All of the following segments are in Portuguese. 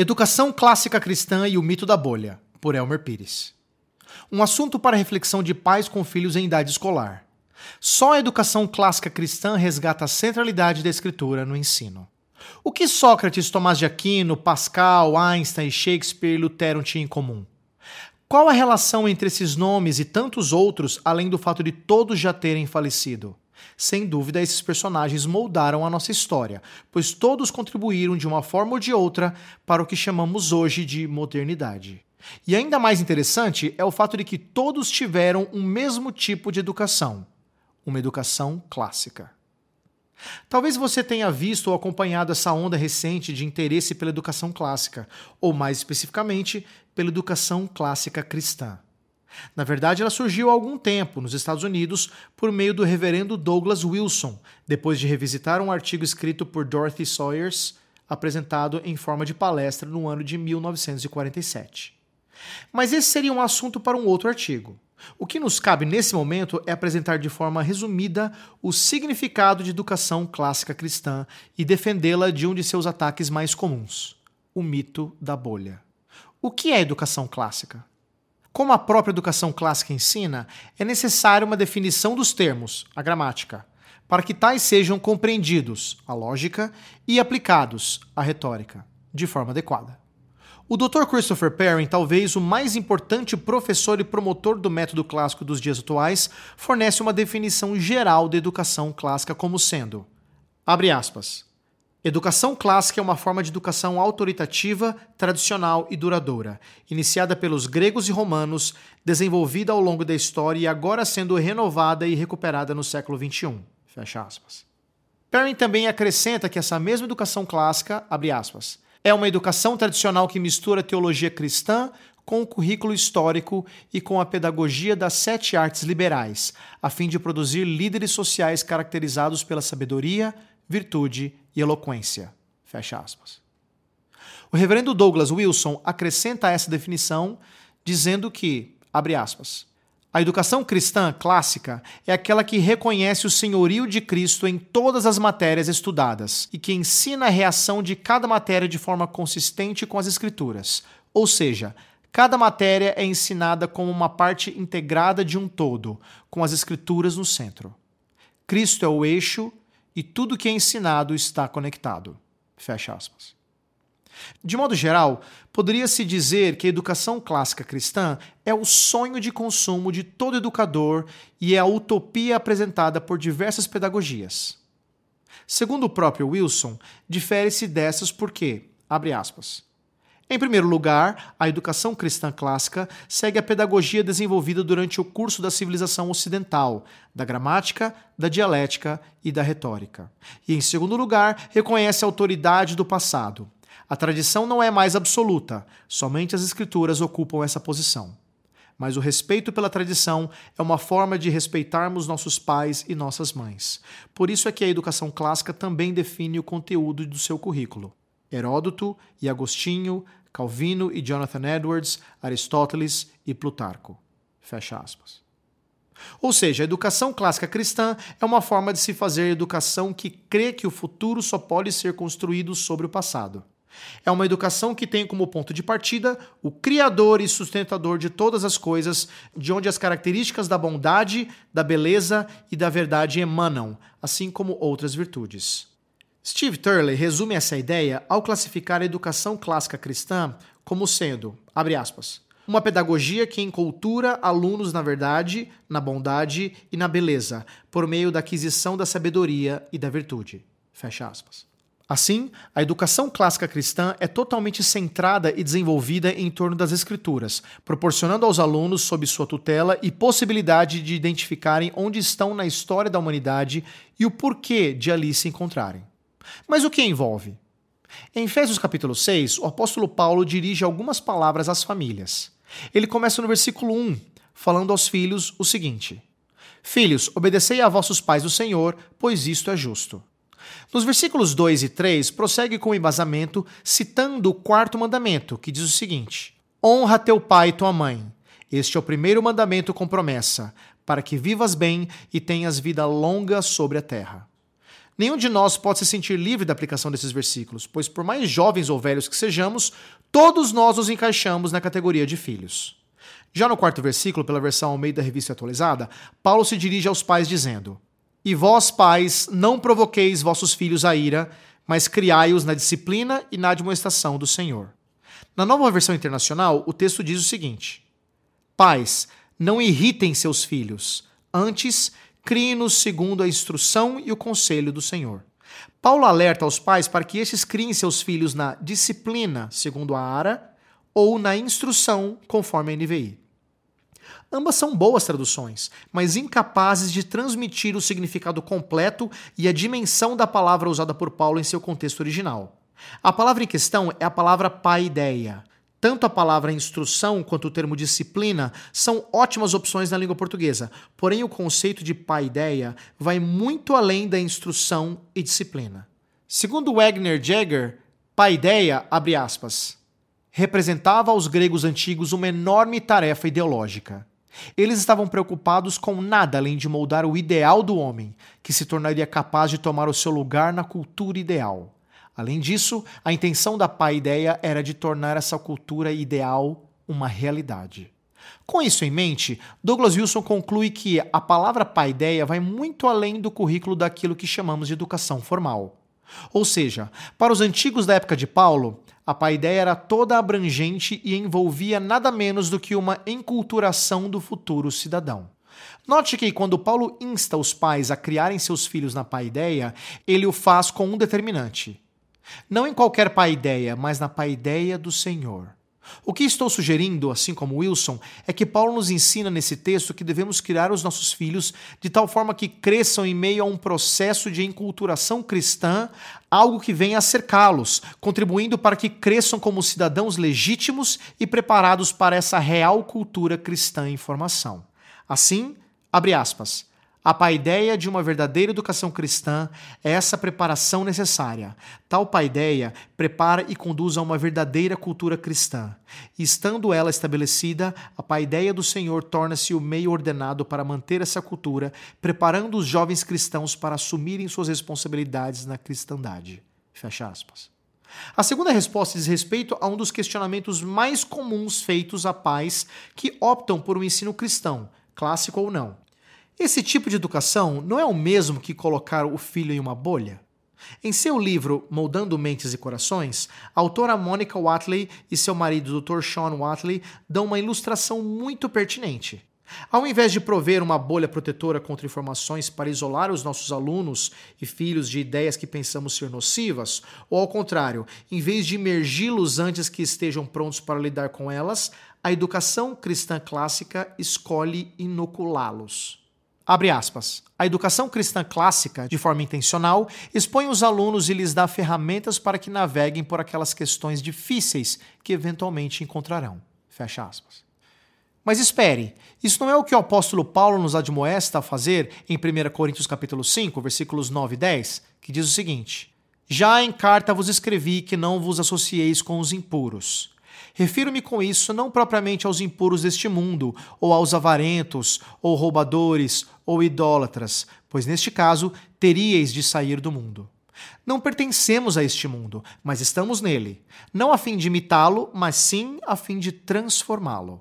Educação Clássica Cristã e o Mito da Bolha, por Elmer Pires. Um assunto para reflexão de pais com filhos em idade escolar. Só a educação clássica cristã resgata a centralidade da escritura no ensino. O que Sócrates, Tomás de Aquino, Pascal, Einstein, Shakespeare e Lutero tinham em comum? Qual a relação entre esses nomes e tantos outros, além do fato de todos já terem falecido? Sem dúvida, esses personagens moldaram a nossa história, pois todos contribuíram de uma forma ou de outra para o que chamamos hoje de modernidade. E ainda mais interessante é o fato de que todos tiveram um mesmo tipo de educação, uma educação clássica. Talvez você tenha visto ou acompanhado essa onda recente de interesse pela educação clássica, ou mais especificamente, pela educação clássica cristã. Na verdade, ela surgiu há algum tempo nos Estados Unidos por meio do reverendo Douglas Wilson, depois de revisitar um artigo escrito por Dorothy Sawyers, apresentado em forma de palestra no ano de 1947. Mas esse seria um assunto para um outro artigo. O que nos cabe nesse momento é apresentar de forma resumida o significado de educação clássica cristã e defendê-la de um de seus ataques mais comuns: o mito da bolha. O que é educação clássica? Como a própria educação clássica ensina, é necessária uma definição dos termos, a gramática, para que tais sejam compreendidos, a lógica, e aplicados, a retórica, de forma adequada. O Dr. Christopher Perrin, talvez o mais importante professor e promotor do método clássico dos dias atuais, fornece uma definição geral da educação clássica como sendo, abre aspas, Educação clássica é uma forma de educação autoritativa, tradicional e duradoura, iniciada pelos gregos e romanos, desenvolvida ao longo da história e agora sendo renovada e recuperada no século XXI. Fecha aspas. Perrin também acrescenta que essa mesma educação clássica, abre aspas, é uma educação tradicional que mistura teologia cristã com o currículo histórico e com a pedagogia das sete artes liberais, a fim de produzir líderes sociais caracterizados pela sabedoria, virtude e eloquência. Fecha aspas. O reverendo Douglas Wilson acrescenta essa definição dizendo que, abre aspas, a educação cristã clássica é aquela que reconhece o senhorio de Cristo em todas as matérias estudadas e que ensina a reação de cada matéria de forma consistente com as Escrituras. Ou seja, cada matéria é ensinada como uma parte integrada de um todo, com as Escrituras no centro. Cristo é o eixo e tudo que é ensinado está conectado. Fecha aspas. De modo geral, poderia-se dizer que a educação clássica cristã é o sonho de consumo de todo educador e é a utopia apresentada por diversas pedagogias. Segundo o próprio Wilson, difere-se dessas porque, abre aspas, em primeiro lugar, a educação cristã clássica segue a pedagogia desenvolvida durante o curso da civilização ocidental, da gramática, da dialética e da retórica. E, em segundo lugar, reconhece a autoridade do passado. A tradição não é mais absoluta, somente as escrituras ocupam essa posição. Mas o respeito pela tradição é uma forma de respeitarmos nossos pais e nossas mães. Por isso é que a educação clássica também define o conteúdo do seu currículo. Heródoto e Agostinho, Calvino e Jonathan Edwards, Aristóteles e Plutarco. Fecha aspas. Ou seja, a educação clássica cristã é uma forma de se fazer educação que crê que o futuro só pode ser construído sobre o passado. É uma educação que tem como ponto de partida o Criador e sustentador de todas as coisas, de onde as características da bondade, da beleza e da verdade emanam, assim como outras virtudes. Steve Turley resume essa ideia ao classificar a educação clássica cristã como sendo, abre aspas, uma pedagogia que encultura alunos na verdade, na bondade e na beleza, por meio da aquisição da sabedoria e da virtude. Fecha aspas. Assim, a educação clássica cristã é totalmente centrada e desenvolvida em torno das Escrituras, proporcionando aos alunos, sob sua tutela e possibilidade de identificarem onde estão na história da humanidade e o porquê de ali se encontrarem. Mas o que envolve? Em Efésios capítulo 6, o apóstolo Paulo dirige algumas palavras às famílias. Ele começa no versículo 1, falando aos filhos o seguinte: Filhos, obedecei a vossos pais o Senhor, pois isto é justo. Nos versículos 2 e 3, prossegue com o embasamento, citando o quarto mandamento, que diz o seguinte: Honra teu pai e tua mãe. Este é o primeiro mandamento com promessa, para que vivas bem e tenhas vida longa sobre a terra. Nenhum de nós pode se sentir livre da aplicação desses versículos, pois, por mais jovens ou velhos que sejamos, todos nós nos encaixamos na categoria de filhos. Já no quarto versículo, pela versão ao meio da revista atualizada, Paulo se dirige aos pais dizendo: E vós, pais, não provoqueis vossos filhos a ira, mas criai-os na disciplina e na admoestação do Senhor. Na nova versão internacional, o texto diz o seguinte: Pais, não irritem seus filhos, antes criem-nos segundo a instrução e o conselho do Senhor. Paulo alerta aos pais para que estes criem seus filhos na disciplina, segundo a ARA, ou na instrução, conforme a NVI. Ambas são boas traduções, mas incapazes de transmitir o significado completo e a dimensão da palavra usada por Paulo em seu contexto original. A palavra em questão é a palavra paideia. Tanto a palavra instrução quanto o termo disciplina são ótimas opções na língua portuguesa, porém o conceito de paideia vai muito além da instrução e disciplina. Segundo Wagner Jagger, paideia, abre aspas, representava aos gregos antigos uma enorme tarefa ideológica. Eles estavam preocupados com nada além de moldar o ideal do homem, que se tornaria capaz de tomar o seu lugar na cultura ideal. Além disso, a intenção da paideia era de tornar essa cultura ideal uma realidade. Com isso em mente, Douglas Wilson conclui que a palavra paideia vai muito além do currículo daquilo que chamamos de educação formal. Ou seja, para os antigos da época de Paulo, a paideia era toda abrangente e envolvia nada menos do que uma enculturação do futuro cidadão. Note que quando Paulo insta os pais a criarem seus filhos na paideia, ele o faz com um determinante. Não em qualquer paideia, mas na paideia do Senhor. O que estou sugerindo, assim como Wilson, é que Paulo nos ensina nesse texto que devemos criar os nossos filhos de tal forma que cresçam em meio a um processo de enculturação cristã, algo que venha a cercá-los, contribuindo para que cresçam como cidadãos legítimos e preparados para essa real cultura cristã em formação. Assim, abre aspas. A paideia de uma verdadeira educação cristã é essa preparação necessária. Tal paideia prepara e conduz a uma verdadeira cultura cristã. E estando ela estabelecida, a paideia do Senhor torna-se o meio ordenado para manter essa cultura, preparando os jovens cristãos para assumirem suas responsabilidades na cristandade. Fecha aspas. A segunda resposta diz respeito a um dos questionamentos mais comuns feitos a pais que optam por um ensino cristão, clássico ou não. Esse tipo de educação não é o mesmo que colocar o filho em uma bolha? Em seu livro Moldando Mentes e Corações, a autora Monica Watley e seu marido Dr. Sean Watley dão uma ilustração muito pertinente. Ao invés de prover uma bolha protetora contra informações para isolar os nossos alunos e filhos de ideias que pensamos ser nocivas, ou ao contrário, em vez de imergi-los antes que estejam prontos para lidar com elas, a educação cristã clássica escolhe inoculá-los. Abre aspas. A educação cristã clássica, de forma intencional, expõe os alunos e lhes dá ferramentas para que naveguem por aquelas questões difíceis que eventualmente encontrarão. Fecha aspas. Mas espere, isso não é o que o apóstolo Paulo nos admoesta a fazer em 1 Coríntios capítulo 5, versículos 9 e 10, que diz o seguinte: Já em carta vos escrevi que não vos associeis com os impuros. Refiro-me com isso não propriamente aos impuros deste mundo, ou aos avarentos, ou roubadores, ou idólatras, pois neste caso teríeis de sair do mundo. Não pertencemos a este mundo, mas estamos nele, não a fim de imitá-lo, mas sim a fim de transformá-lo.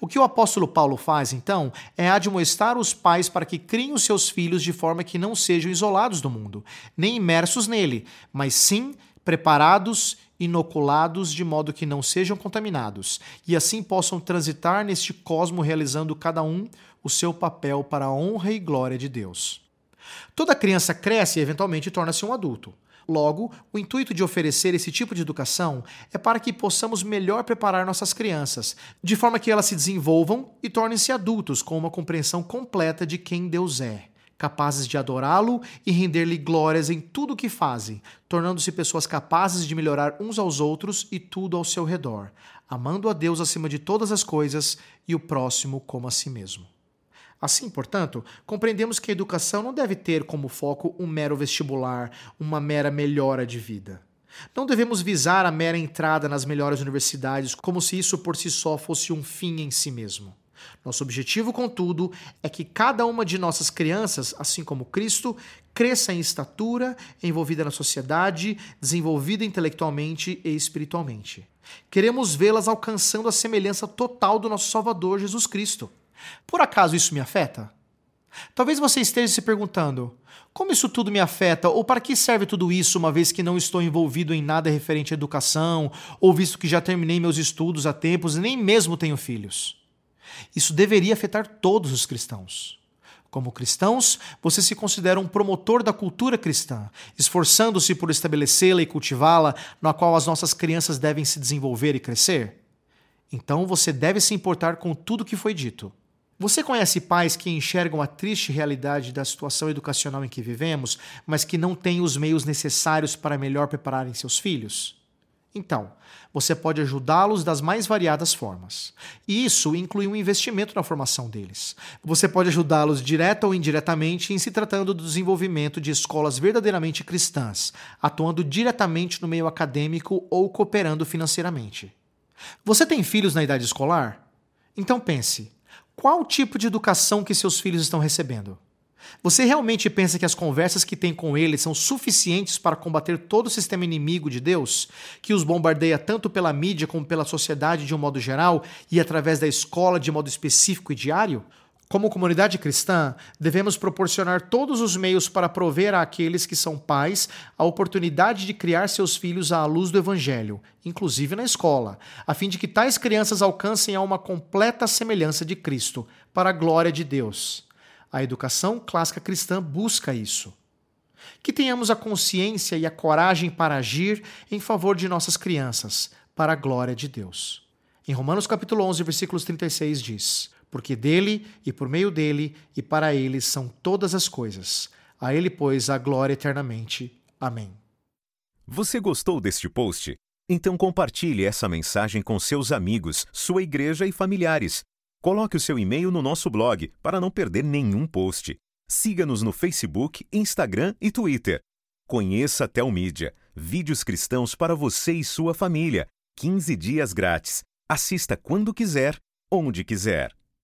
O que o apóstolo Paulo faz, então, é admoestar os pais para que criem os seus filhos de forma que não sejam isolados do mundo, nem imersos nele, mas sim preparados inoculados de modo que não sejam contaminados, e assim possam transitar neste cosmo realizando cada um o seu papel para a honra e glória de Deus. Toda criança cresce e eventualmente torna-se um adulto. Logo, o intuito de oferecer esse tipo de educação é para que possamos melhor preparar nossas crianças, de forma que elas se desenvolvam e tornem-se adultos com uma compreensão completa de quem Deus é capazes de adorá-lo e render-lhe glórias em tudo o que fazem, tornando-se pessoas capazes de melhorar uns aos outros e tudo ao seu redor, amando a Deus acima de todas as coisas e o próximo como a si mesmo. Assim, portanto, compreendemos que a educação não deve ter como foco um mero vestibular, uma mera melhora de vida. Não devemos visar a mera entrada nas melhores universidades como se isso por si só fosse um fim em si mesmo. Nosso objetivo, contudo, é que cada uma de nossas crianças, assim como Cristo, cresça em estatura, envolvida na sociedade, desenvolvida intelectualmente e espiritualmente. Queremos vê-las alcançando a semelhança total do nosso Salvador Jesus Cristo. Por acaso isso me afeta? Talvez você esteja se perguntando: como isso tudo me afeta ou para que serve tudo isso, uma vez que não estou envolvido em nada referente à educação, ou visto que já terminei meus estudos há tempos e nem mesmo tenho filhos? Isso deveria afetar todos os cristãos. Como cristãos, você se considera um promotor da cultura cristã, esforçando-se por estabelecê-la e cultivá-la, na qual as nossas crianças devem se desenvolver e crescer? Então você deve se importar com tudo que foi dito. Você conhece pais que enxergam a triste realidade da situação educacional em que vivemos, mas que não têm os meios necessários para melhor prepararem seus filhos? Então, você pode ajudá-los das mais variadas formas. E isso inclui um investimento na formação deles. Você pode ajudá-los direta ou indiretamente em se tratando do desenvolvimento de escolas verdadeiramente cristãs, atuando diretamente no meio acadêmico ou cooperando financeiramente. Você tem filhos na idade escolar? Então pense: qual tipo de educação que seus filhos estão recebendo? Você realmente pensa que as conversas que tem com eles são suficientes para combater todo o sistema inimigo de Deus, que os bombardeia tanto pela mídia como pela sociedade de um modo geral e através da escola de modo específico e diário? Como comunidade cristã, devemos proporcionar todos os meios para prover àqueles que são pais a oportunidade de criar seus filhos à luz do Evangelho, inclusive na escola, a fim de que tais crianças alcancem a uma completa semelhança de Cristo, para a glória de Deus. A educação clássica cristã busca isso. Que tenhamos a consciência e a coragem para agir em favor de nossas crianças, para a glória de Deus. Em Romanos capítulo 11, versículos 36 diz: porque dele e por meio dele e para ele são todas as coisas. A ele, pois, a glória eternamente. Amém. Você gostou deste post? Então compartilhe essa mensagem com seus amigos, sua igreja e familiares. Coloque o seu e-mail no nosso blog para não perder nenhum post. Siga-nos no Facebook, Instagram e Twitter. Conheça a Telmídia, vídeos cristãos para você e sua família. 15 dias grátis. Assista quando quiser, onde quiser.